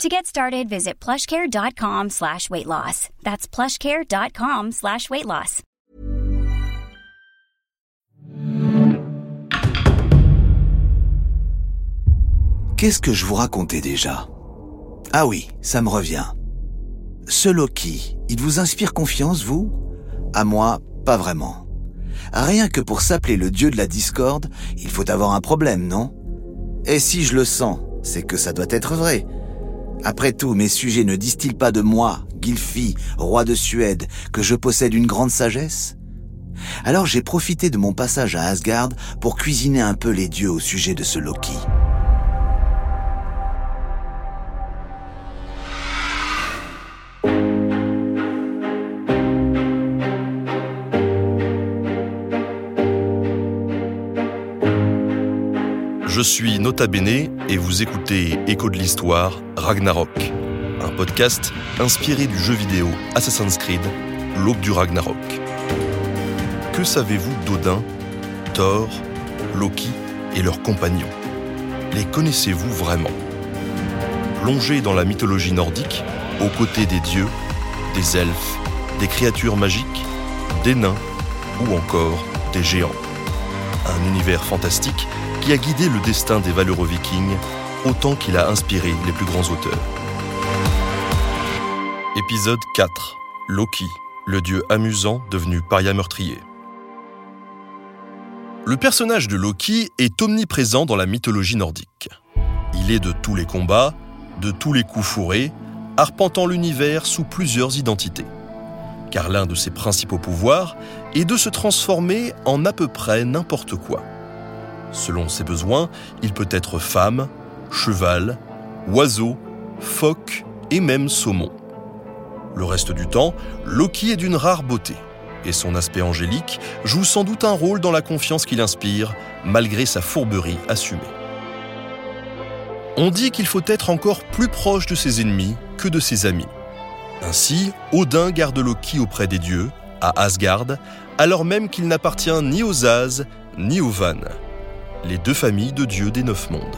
To get started, visit plushcare.com slash weight loss. That's plushcare.com slash weight loss. Qu'est-ce que je vous racontais déjà? Ah oui, ça me revient. Ce Loki, il vous inspire confiance, vous? À moi, pas vraiment. Rien que pour s'appeler le dieu de la discorde, il faut avoir un problème, non? Et si je le sens, c'est que ça doit être vrai. Après tout, mes sujets ne disent-ils pas de moi, Gylfi, roi de Suède, que je possède une grande sagesse? Alors j'ai profité de mon passage à Asgard pour cuisiner un peu les dieux au sujet de ce Loki. Je suis Nota Bene et vous écoutez Écho de l'Histoire, Ragnarok, un podcast inspiré du jeu vidéo Assassin's Creed, l'aube du Ragnarok. Que savez-vous d'Odin, Thor, Loki et leurs compagnons? Les connaissez-vous vraiment? Plongez dans la mythologie nordique, aux côtés des dieux, des elfes, des créatures magiques, des nains ou encore des géants. Un univers fantastique qui a guidé le destin des valeureux vikings autant qu'il a inspiré les plus grands auteurs. Épisode 4. Loki, le dieu amusant devenu paria meurtrier. Le personnage de Loki est omniprésent dans la mythologie nordique. Il est de tous les combats, de tous les coups fourrés, arpentant l'univers sous plusieurs identités. Car l'un de ses principaux pouvoirs est de se transformer en à peu près n'importe quoi. Selon ses besoins, il peut être femme, cheval, oiseau, phoque et même saumon. Le reste du temps, Loki est d'une rare beauté, et son aspect angélique joue sans doute un rôle dans la confiance qu'il inspire, malgré sa fourberie assumée. On dit qu'il faut être encore plus proche de ses ennemis que de ses amis. Ainsi, Odin garde Loki auprès des dieux, à Asgard, alors même qu'il n'appartient ni aux As ni aux Vannes les deux familles de dieux des neuf mondes.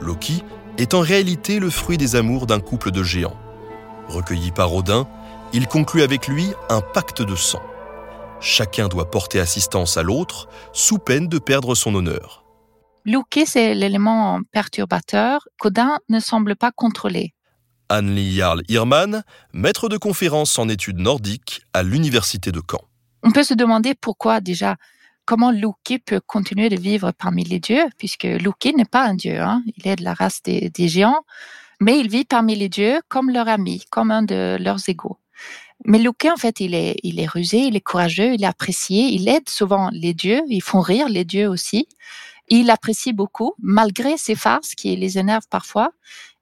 Loki est en réalité le fruit des amours d'un couple de géants. Recueilli par Odin, il conclut avec lui un pacte de sang. Chacun doit porter assistance à l'autre, sous peine de perdre son honneur. Loki, c'est l'élément perturbateur qu'Odin ne semble pas contrôler. Anne-Lee Jarl Irman, maître de conférences en études nordiques à l'université de Caen. On peut se demander pourquoi déjà comment Loki peut continuer de vivre parmi les dieux, puisque Loki n'est pas un dieu, hein. il est de la race des, géants, mais il vit parmi les dieux comme leur ami, comme un de leurs égaux. Mais Loki, en fait, il est, il est rusé, il est courageux, il est apprécié, il aide souvent les dieux, ils font rire les dieux aussi. Il apprécie beaucoup, malgré ses farces qui les énervent parfois.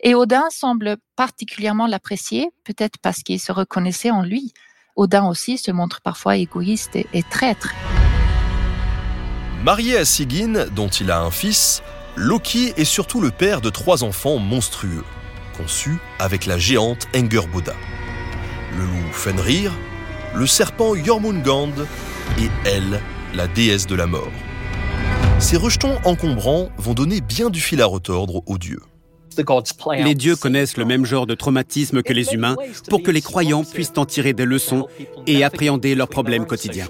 Et Odin semble particulièrement l'apprécier, peut-être parce qu'il se reconnaissait en lui. Odin aussi se montre parfois égoïste et traître. Marié à Sigyn, dont il a un fils, Loki est surtout le père de trois enfants monstrueux, conçus avec la géante Engerboda. Le loup Fenrir, le serpent Jormungand et elle, la déesse de la mort. Ces rejetons encombrants vont donner bien du fil à retordre aux dieux. Les dieux connaissent le même genre de traumatisme que les humains pour que les croyants puissent en tirer des leçons et appréhender leurs problèmes quotidiens.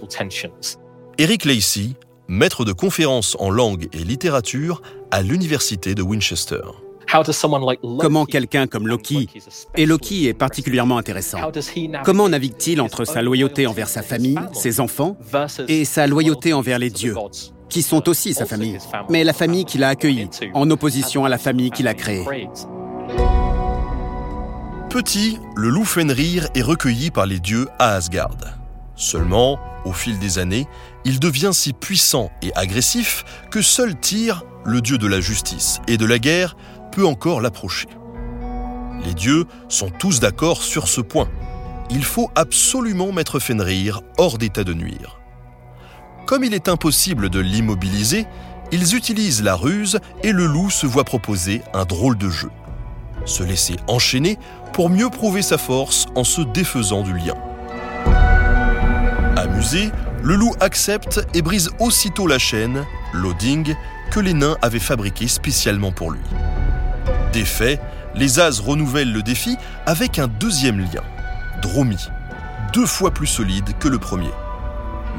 Eric Lacey, maître de conférences en langue et littérature à l'université de Winchester. Comment quelqu'un comme Loki, et Loki est particulièrement intéressant, comment navigue-t-il entre sa loyauté envers sa famille, ses enfants, et sa loyauté envers les dieux, qui sont aussi sa famille, mais la famille qu'il a accueillie, en opposition à la famille qu'il a créée Petit, le loup Fenrir est recueilli par les dieux à Asgard. Seulement, au fil des années, il devient si puissant et agressif que seul Tyr, le dieu de la justice et de la guerre, peut encore l'approcher. Les dieux sont tous d'accord sur ce point. il faut absolument mettre Fenrir hors d'état de nuire. Comme il est impossible de l'immobiliser, ils utilisent la ruse et le loup se voit proposer un drôle de jeu. Se laisser enchaîner pour mieux prouver sa force en se défaisant du lien. Amusé, le loup accepte et brise aussitôt la chaîne, loading, que les nains avaient fabriquée spécialement pour lui. Défait, les As renouvellent le défi avec un deuxième lien, Dromi, deux fois plus solide que le premier.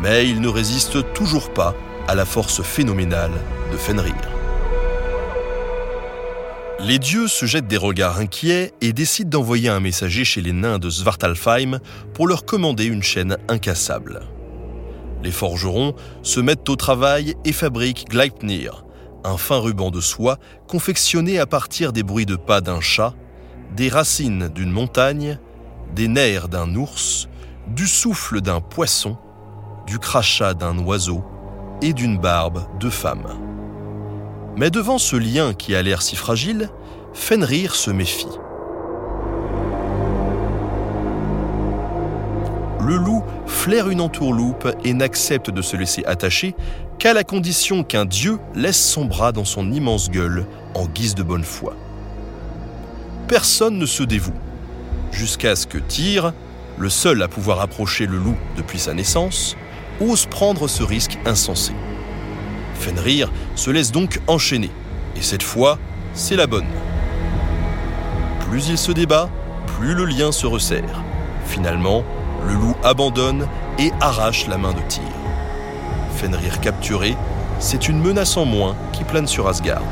Mais il ne résiste toujours pas à la force phénoménale de Fenrir. Les dieux se jettent des regards inquiets et décident d'envoyer un messager chez les nains de Svartalfheim pour leur commander une chaîne incassable. Les forgerons se mettent au travail et fabriquent Gleipnir, un fin ruban de soie confectionné à partir des bruits de pas d'un chat, des racines d'une montagne, des nerfs d'un ours, du souffle d'un poisson, du crachat d'un oiseau et d'une barbe de femme. Mais devant ce lien qui a l'air si fragile, Fenrir se méfie. Le loup flaire une entourloupe et n'accepte de se laisser attacher qu'à la condition qu'un dieu laisse son bras dans son immense gueule en guise de bonne foi. Personne ne se dévoue, jusqu'à ce que Tyr, le seul à pouvoir approcher le loup depuis sa naissance, ose prendre ce risque insensé. Fenrir se laisse donc enchaîner, et cette fois, c'est la bonne. Plus il se débat, plus le lien se resserre. Finalement, le loup abandonne et arrache la main de Tyr. Fenrir capturé, c'est une menace en moins qui plane sur Asgard.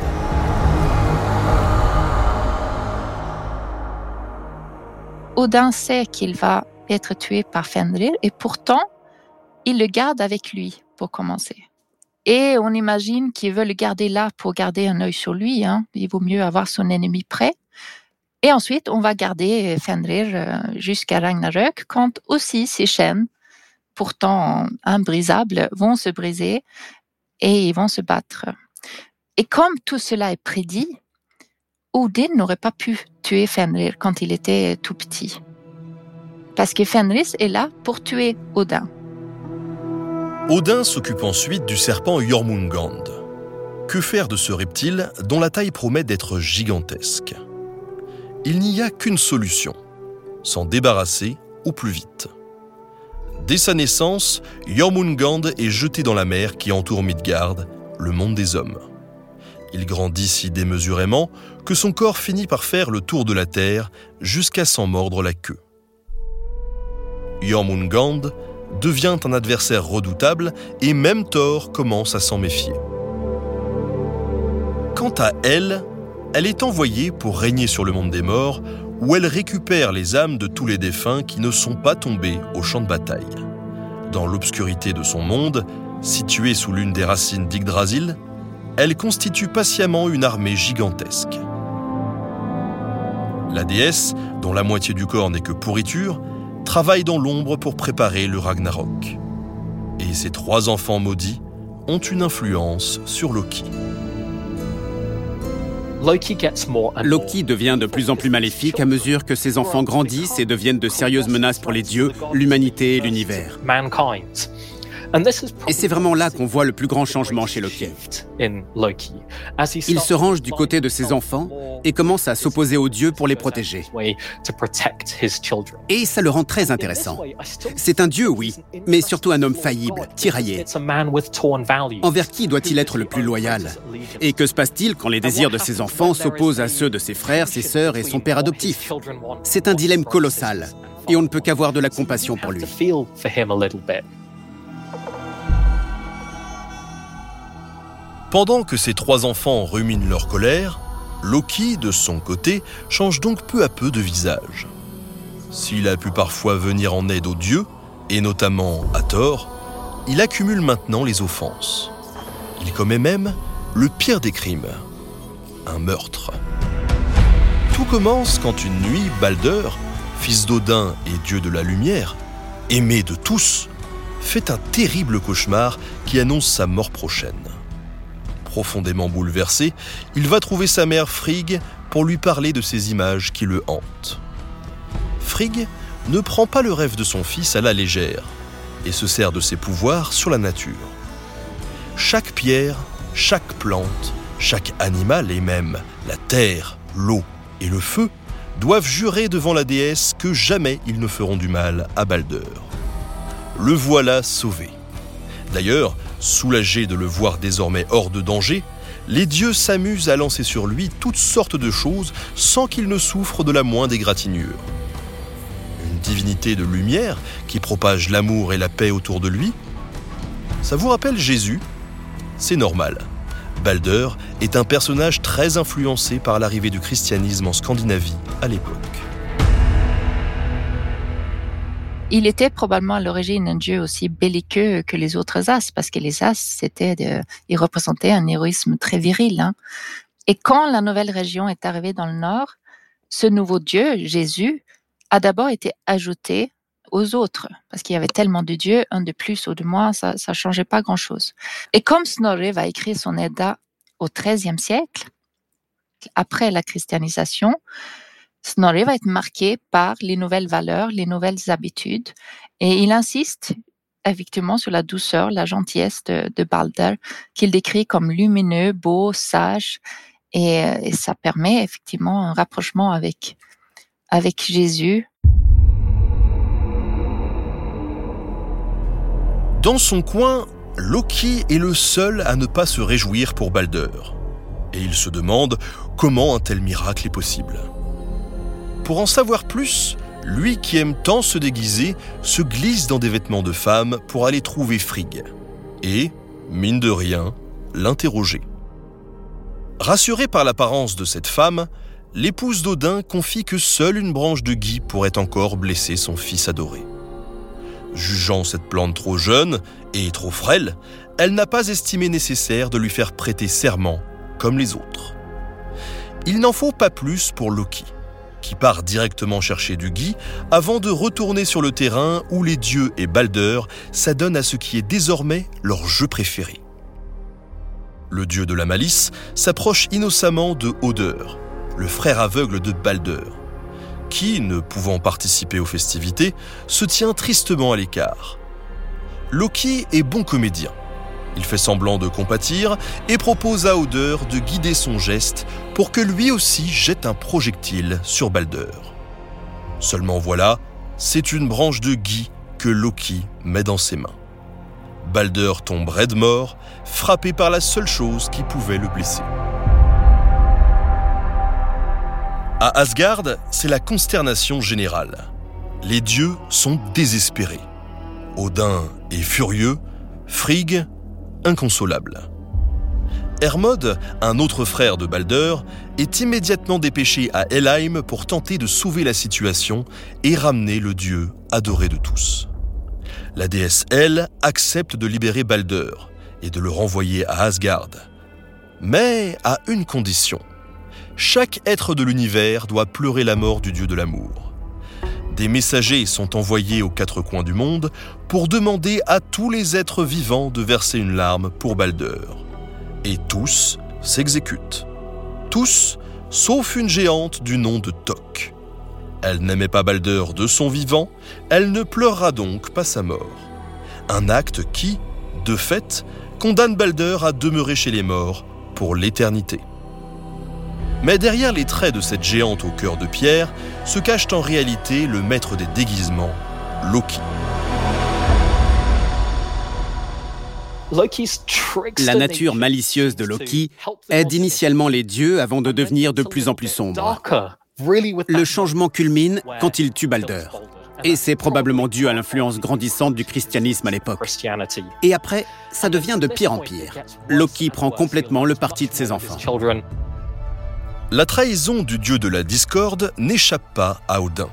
Odin sait qu'il va être tué par Fenrir et pourtant, il le garde avec lui pour commencer. Et on imagine qu'il veut le garder là pour garder un œil sur lui. Hein. Il vaut mieux avoir son ennemi prêt. Et ensuite, on va garder Fenrir euh, jusqu'à Ragnarök quand aussi ses chaînes, pourtant imbrisables, vont se briser et ils vont se battre. Et comme tout cela est prédit, Odin n'aurait pas pu tuer Fenrir quand il était tout petit. Parce que Fenris est là pour tuer Odin. Odin s'occupe ensuite du serpent Jormungand. Que faire de ce reptile dont la taille promet d'être gigantesque? Il n'y a qu'une solution, s'en débarrasser au plus vite. Dès sa naissance, Jormungand est jeté dans la mer qui entoure Midgard, le monde des hommes. Il grandit si démesurément que son corps finit par faire le tour de la terre jusqu'à s'en mordre la queue. Jormungand devient un adversaire redoutable et même Thor commence à s'en méfier. Quant à elle, elle est envoyée pour régner sur le monde des morts où elle récupère les âmes de tous les défunts qui ne sont pas tombés au champ de bataille. Dans l'obscurité de son monde, située sous l'une des racines d'Yggdrasil, elle constitue patiemment une armée gigantesque. La déesse, dont la moitié du corps n'est que pourriture, travaille dans l'ombre pour préparer le Ragnarok. Et ses trois enfants maudits ont une influence sur Loki. Loki devient de plus en plus maléfique à mesure que ses enfants grandissent et deviennent de sérieuses menaces pour les dieux, l'humanité et l'univers. Et c'est vraiment là qu'on voit le plus grand changement chez Loki. Il se range du côté de ses enfants et commence à s'opposer aux dieux pour les protéger. Et ça le rend très intéressant. C'est un dieu, oui, mais surtout un homme faillible, tiraillé. Envers qui doit-il être le plus loyal? Et que se passe-t-il quand les désirs de ses enfants s'opposent à ceux de ses frères, ses sœurs et son père adoptif? C'est un dilemme colossal, et on ne peut qu'avoir de la compassion pour lui. Pendant que ses trois enfants ruminent leur colère, Loki, de son côté, change donc peu à peu de visage. S'il a pu parfois venir en aide aux dieux, et notamment à Thor, il accumule maintenant les offenses. Il commet même le pire des crimes, un meurtre. Tout commence quand une nuit, Balder, fils d'Odin et dieu de la lumière, aimé de tous, fait un terrible cauchemar qui annonce sa mort prochaine profondément bouleversé, il va trouver sa mère Frigg pour lui parler de ces images qui le hantent. Frigg ne prend pas le rêve de son fils à la légère et se sert de ses pouvoirs sur la nature. Chaque pierre, chaque plante, chaque animal et même la terre, l'eau et le feu doivent jurer devant la déesse que jamais ils ne feront du mal à Balder. Le voilà sauvé. D'ailleurs, soulagés de le voir désormais hors de danger, les dieux s'amusent à lancer sur lui toutes sortes de choses sans qu'il ne souffre de la moindre égratignure. Une divinité de lumière qui propage l'amour et la paix autour de lui Ça vous rappelle Jésus? C'est normal. Balder est un personnage très influencé par l'arrivée du christianisme en Scandinavie à l'époque. Il était probablement à l'origine un dieu aussi belliqueux que les autres as, parce que les as, c'était de, ils représentaient un héroïsme très viril. Hein. Et quand la nouvelle région est arrivée dans le nord, ce nouveau dieu, Jésus, a d'abord été ajouté aux autres, parce qu'il y avait tellement de dieux, un de plus ou de moins, ça ne changeait pas grand-chose. Et comme Snorri va écrire son Edda au XIIIe siècle, après la christianisation, Snorri va être marqué par les nouvelles valeurs, les nouvelles habitudes, et il insiste effectivement sur la douceur, la gentillesse de, Balder, qu'il décrit comme lumineux, beau, sage, et, ça permet effectivement un rapprochement avec, avec Jésus. Dans son coin, Loki est le seul à ne pas se réjouir pour Balder. Et il se demande comment un tel miracle est possible. Pour en savoir plus, lui qui aime tant se déguiser se glisse dans des vêtements de femme pour aller trouver Frigg. Et, mine de rien, l'interroger. Rassuré par l'apparence de cette femme, l'épouse d'Odin confie que seule une branche de gui pourrait encore blesser son fils adoré. Jugeant cette plante trop jeune et trop frêle, elle n'a pas estimé nécessaire de lui faire prêter serment comme les autres. Il n'en faut pas plus pour Loki qui part directement chercher du gui avant de retourner sur le terrain où les dieux et Balder s'adonnent à ce qui est désormais leur jeu préféré. Le dieu de la malice s'approche innocemment de Oder, le frère aveugle de Balder, qui, ne pouvant participer aux festivités, se tient tristement à l'écart. Loki est bon comédien. Il fait semblant de compatir et propose à Oder de guider son geste pour que lui aussi jette un projectile sur Balder. Seulement voilà, c'est une branche de gui que Loki met dans ses mains. Balder tombe raide mort, frappé par la seule chose qui pouvait le blesser. À Asgard, c'est la consternation générale. Les dieux sont désespérés. Odin est furieux, Frigg inconsolable. Hermod, un autre frère de Balder, est immédiatement dépêché à Helheim pour tenter de sauver la situation et ramener le dieu adoré de tous. La déesse Elle accepte de libérer Balder et de le renvoyer à Asgard. Mais à une condition. Chaque être de l'univers doit pleurer la mort du dieu de l'amour des messagers sont envoyés aux quatre coins du monde pour demander à tous les êtres vivants de verser une larme pour Balder. Et tous s'exécutent. Tous, sauf une géante du nom de Tok. Elle n'aimait pas Balder de son vivant, elle ne pleurera donc pas sa mort. Un acte qui, de fait, condamne Balder à demeurer chez les morts pour l'éternité. Mais derrière les traits de cette géante au cœur de pierre se cache en réalité le maître des déguisements, Loki. La nature malicieuse de Loki aide initialement les dieux avant de devenir de plus en plus sombre. Le changement culmine quand il tue Balder. Et c'est probablement dû à l'influence grandissante du christianisme à l'époque. Et après, ça devient de pire en pire. Loki prend complètement le parti de ses enfants. La trahison du dieu de la discorde n'échappe pas à Odin.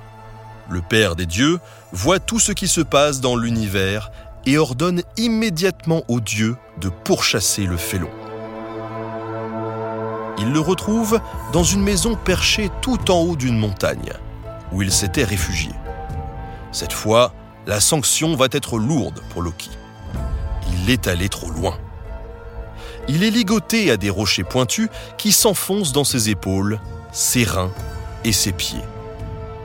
Le père des dieux voit tout ce qui se passe dans l'univers et ordonne immédiatement au dieu de pourchasser le félon. Il le retrouve dans une maison perchée tout en haut d'une montagne, où il s'était réfugié. Cette fois, la sanction va être lourde pour Loki. Il est allé trop loin il est ligoté à des rochers pointus qui s'enfoncent dans ses épaules, ses reins et ses pieds.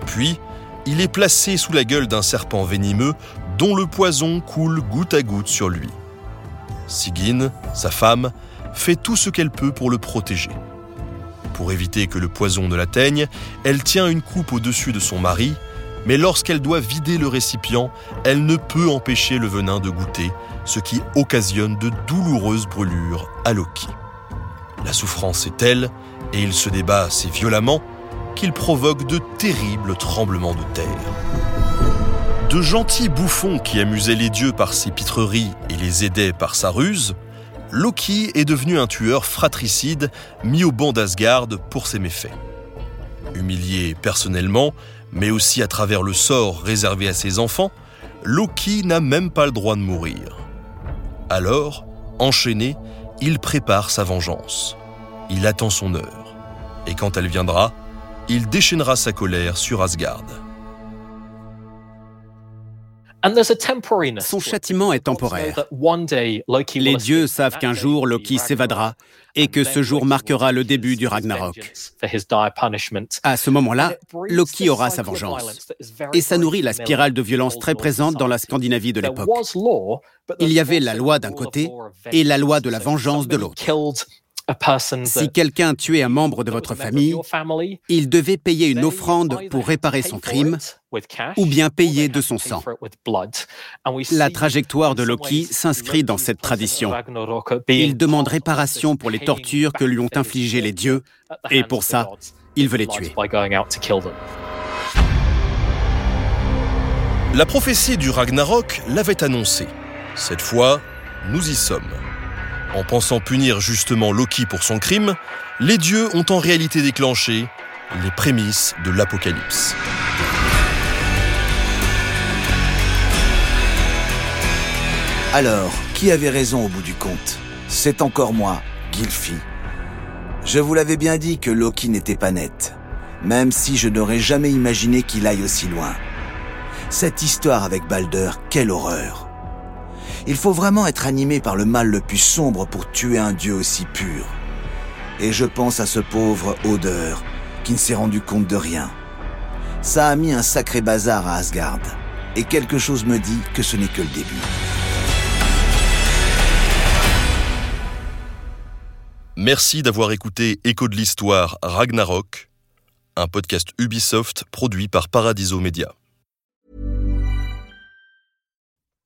Puis, il est placé sous la gueule d'un serpent venimeux dont le poison coule goutte à goutte sur lui. Sigyn, sa femme, fait tout ce qu'elle peut pour le protéger. Pour éviter que le poison ne l'atteigne, elle tient une coupe au-dessus de son mari, mais lorsqu'elle doit vider le récipient, elle ne peut empêcher le venin de goûter, ce qui occasionne de douloureuses brûlures à Loki. La souffrance est telle, et il se débat assez violemment, qu'il provoque de terribles tremblements de terre. De gentils bouffons qui amusaient les dieux par ses pitreries et les aidaient par sa ruse, Loki est devenu un tueur fratricide mis au banc d'Asgard pour ses méfaits. Humilié personnellement, mais aussi à travers le sort réservé à ses enfants, Loki n'a même pas le droit de mourir. Alors, enchaîné, il prépare sa vengeance. Il attend son heure. Et quand elle viendra, il déchaînera sa colère sur Asgard. Son châtiment est temporaire. Les dieux savent qu'un jour Loki s'évadera et que ce jour marquera le début du Ragnarok. À ce moment-là, Loki aura sa vengeance. Et ça nourrit la spirale de violence très présente dans la Scandinavie de l'époque. Il y avait la loi d'un côté et la loi de la vengeance de l'autre. Si quelqu'un tuait un membre de votre famille, il devait payer une offrande pour réparer son crime ou bien payer de son sang. La trajectoire de Loki s'inscrit dans cette tradition. Il demande réparation pour les tortures que lui ont infligées les dieux, et pour ça, il veut les tuer. La prophétie du Ragnarok l'avait annoncé. Cette fois, nous y sommes. En pensant punir justement Loki pour son crime, les dieux ont en réalité déclenché les prémices de l'Apocalypse. Alors, qui avait raison au bout du compte? C'est encore moi, Gilfi. Je vous l'avais bien dit que Loki n'était pas net, même si je n'aurais jamais imaginé qu'il aille aussi loin. Cette histoire avec Balder, quelle horreur il faut vraiment être animé par le mal le plus sombre pour tuer un dieu aussi pur. Et je pense à ce pauvre Odeur, qui ne s'est rendu compte de rien. Ça a mis un sacré bazar à Asgard. Et quelque chose me dit que ce n'est que le début. Merci d'avoir écouté Écho de l'Histoire Ragnarok, un podcast Ubisoft produit par Paradiso Media.